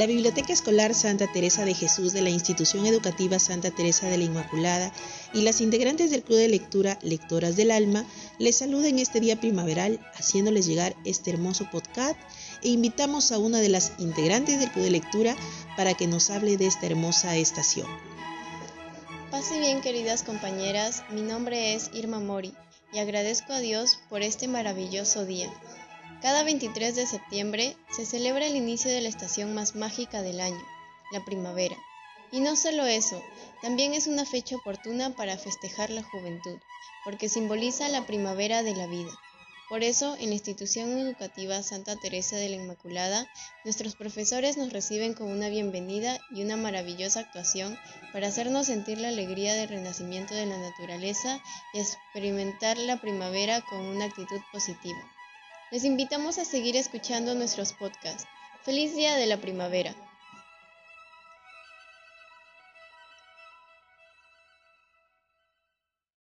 La Biblioteca Escolar Santa Teresa de Jesús de la Institución Educativa Santa Teresa de la Inmaculada y las integrantes del Club de Lectura Lectoras del Alma les saludan este día primaveral haciéndoles llegar este hermoso podcast e invitamos a una de las integrantes del Club de Lectura para que nos hable de esta hermosa estación. Pase bien queridas compañeras, mi nombre es Irma Mori y agradezco a Dios por este maravilloso día. Cada 23 de septiembre se celebra el inicio de la estación más mágica del año, la primavera. Y no solo eso, también es una fecha oportuna para festejar la juventud, porque simboliza la primavera de la vida. Por eso, en la institución educativa Santa Teresa de la Inmaculada, nuestros profesores nos reciben con una bienvenida y una maravillosa actuación para hacernos sentir la alegría del renacimiento de la naturaleza y experimentar la primavera con una actitud positiva. Les invitamos a seguir escuchando nuestros podcasts. Feliz Día de la Primavera.